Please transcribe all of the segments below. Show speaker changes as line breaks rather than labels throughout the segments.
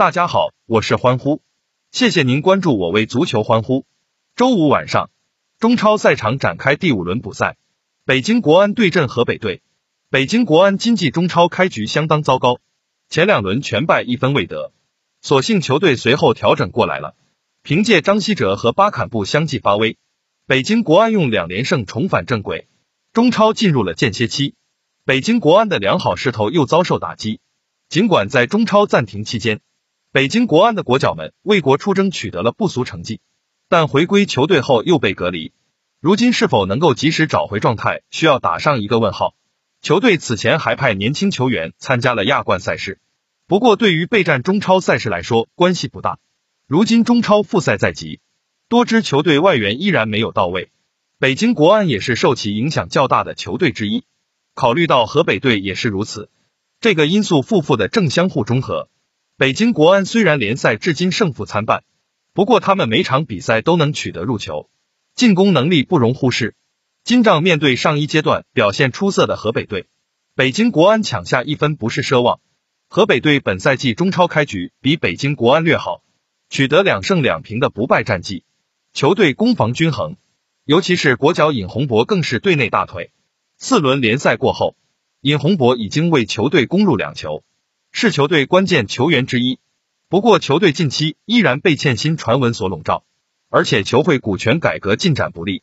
大家好，我是欢呼，谢谢您关注我为足球欢呼。周五晚上，中超赛场展开第五轮补赛，北京国安对阵河北队。北京国安今季中超开局相当糟糕，前两轮全败一分未得，所幸球队随后调整过来了，凭借张稀哲和巴坎布相继发威，北京国安用两连胜重返正轨，中超进入了间歇期。北京国安的良好势头又遭受打击。尽管在中超暂停期间，北京国安的国脚们为国出征取得了不俗成绩，但回归球队后又被隔离。如今是否能够及时找回状态，需要打上一个问号。球队此前还派年轻球员参加了亚冠赛事，不过对于备战中超赛事来说关系不大。如今中超复赛在即，多支球队外援依然没有到位，北京国安也是受其影响较大的球队之一。考虑到河北队也是如此，这个因素负负的正相互中和。北京国安虽然联赛至今胜负参半，不过他们每场比赛都能取得入球，进攻能力不容忽视。金帐面对上一阶段表现出色的河北队，北京国安抢下一分不是奢望。河北队本赛季中超开局比北京国安略好，取得两胜两平的不败战绩，球队攻防均衡，尤其是国脚尹洪博更是队内大腿。四轮联赛过后，尹洪博已经为球队攻入两球，是球队关键球员之一。不过，球队近期依然被欠薪传闻所笼罩，而且球会股权改革进展不利，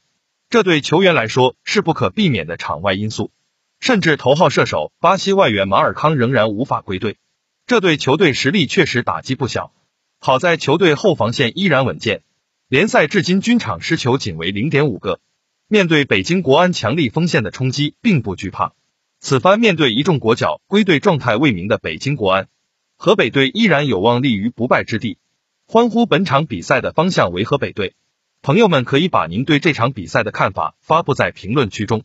这对球员来说是不可避免的场外因素。甚至头号射手巴西外援马尔康仍然无法归队，这对球队实力确实打击不小。好在球队后防线依然稳健，联赛至今均场失球仅为零点五个。面对北京国安强力锋线的冲击，并不惧怕。此番面对一众国脚归队状态未明的北京国安，河北队依然有望立于不败之地。欢呼本场比赛的方向为河北队，朋友们可以把您对这场比赛的看法发布在评论区中。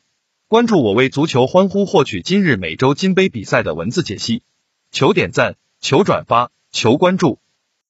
关注我为足球欢呼，获取今日每周金杯比赛的文字解析。求点赞，求转发，求关注。